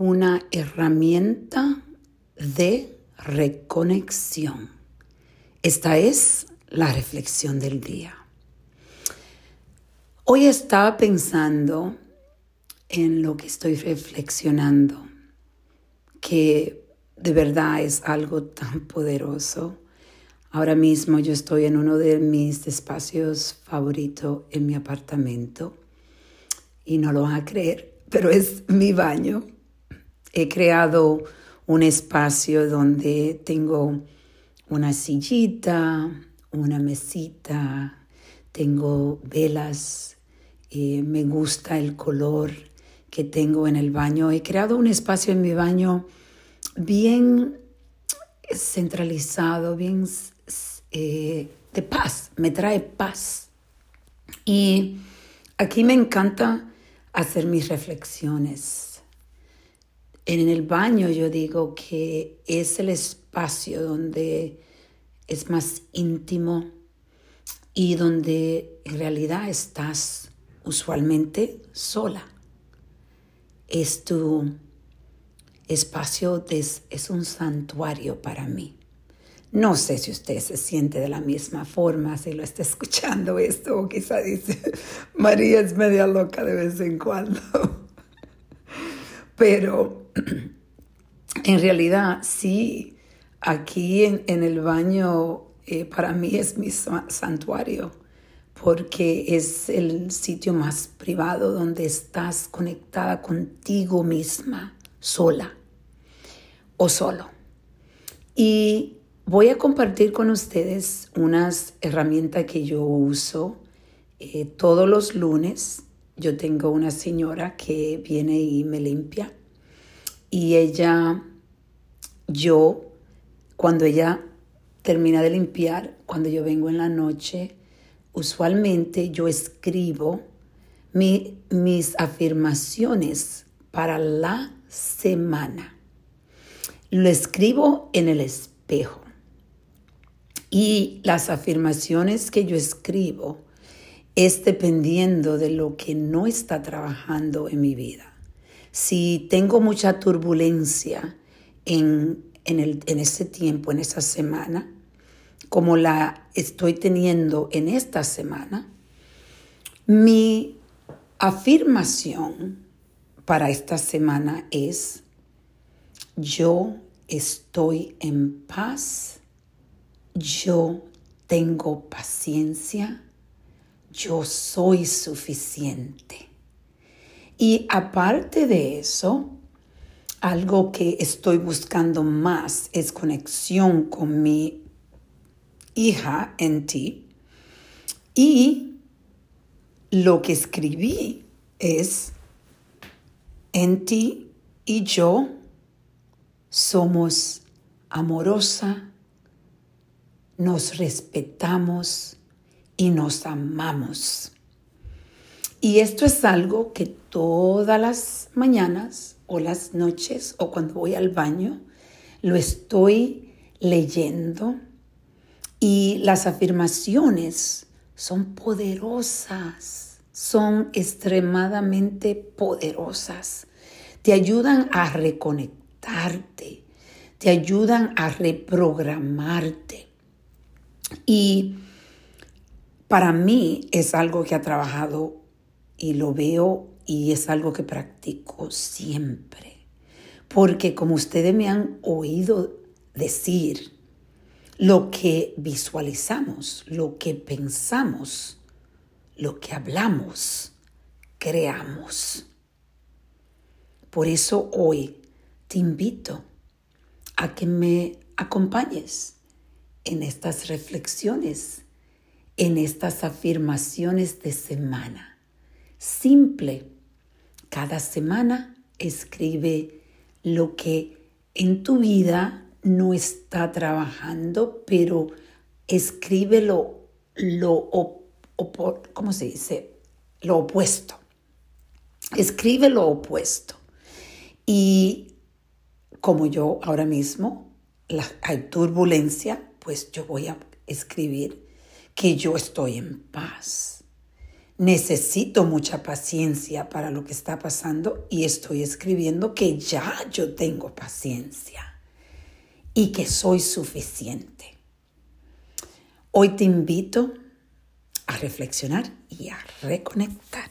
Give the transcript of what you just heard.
una herramienta de reconexión. Esta es la reflexión del día. Hoy estaba pensando en lo que estoy reflexionando, que de verdad es algo tan poderoso. Ahora mismo yo estoy en uno de mis espacios favoritos en mi apartamento y no lo van a creer, pero es mi baño. He creado un espacio donde tengo una sillita, una mesita, tengo velas, eh, me gusta el color que tengo en el baño. He creado un espacio en mi baño bien centralizado, bien eh, de paz, me trae paz. Y aquí me encanta hacer mis reflexiones. En el baño yo digo que es el espacio donde es más íntimo y donde en realidad estás usualmente sola. Es tu espacio, es, es un santuario para mí. No sé si usted se siente de la misma forma, si lo está escuchando esto, o quizá dice, María es media loca de vez en cuando. Pero en realidad sí, aquí en, el baño eh, para mí es mi santuario, porque es el sitio más privado donde estás conectada contigo misma, sola o solo. Y Voy a compartir con ustedes unas herramientas que yo uso eh, todos los lunes. Yo tengo una señora que viene y me limpia y ella, yo, cuando ella termina de limpiar, cuando yo vengo en la noche, usualmente yo escribo mis afirmaciones para la semana. Lo escribo en el espejo. Y las afirmaciones que yo escribo es dependiendo de lo que no está trabajando en mi vida. Si tengo mucha turbulencia en, el, en ese tiempo, en esa semana, como la estoy teniendo en esta semana, mi afirmación para esta semana es, yo estoy en paz yo tengo paciencia, yo soy suficiente. Y aparte de eso, algo que estoy buscando más es conexión con mi hija en ti. Y lo que escribí es, en ti y yo somos amorosa, nos respetamos y nos amamos. Y esto es algo que todas las mañanas o las noches o cuando voy al baño lo estoy leyendo y las afirmaciones son poderosas, son extremadamente poderosas. Te ayudan a reconectarte, te ayudan a reprogramarte. Y para mí es algo que ha trabajado y lo veo y es algo que practico siempre. Porque como ustedes me han oído decir, lo que visualizamos, lo que pensamos, lo que hablamos, creamos. Por eso hoy te invito a que me acompañes en estas reflexiones, en estas afirmaciones de semana. Simple. Cada semana escribe lo que en tu vida no está trabajando, pero escribe lo, ¿cómo se dice? Lo opuesto. Escribe lo opuesto. Y como yo ahora mismo, hay turbulencia, pues yo voy a escribir que yo estoy en paz. necesito mucha paciencia para lo que está pasando y estoy escribiendo que ya yo tengo paciencia y que soy suficiente. Hoy te invito a reflexionar y a reconectar.